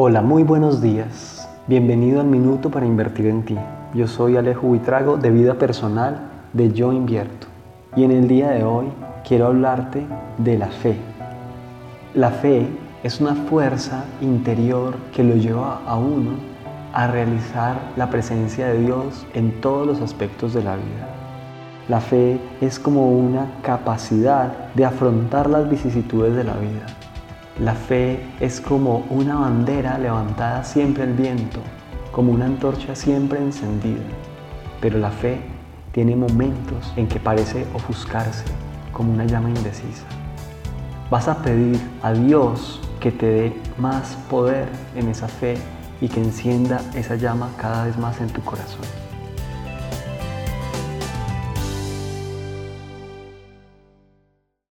Hola, muy buenos días. Bienvenido al Minuto para Invertir en Ti. Yo soy Alejo Buitrago de Vida Personal de Yo Invierto. Y en el día de hoy quiero hablarte de la fe. La fe es una fuerza interior que lo lleva a uno a realizar la presencia de Dios en todos los aspectos de la vida. La fe es como una capacidad de afrontar las vicisitudes de la vida la fe es como una bandera levantada siempre al viento, como una antorcha siempre encendida. Pero la fe tiene momentos en que parece ofuscarse, como una llama indecisa. Vas a pedir a Dios que te dé más poder en esa fe y que encienda esa llama cada vez más en tu corazón.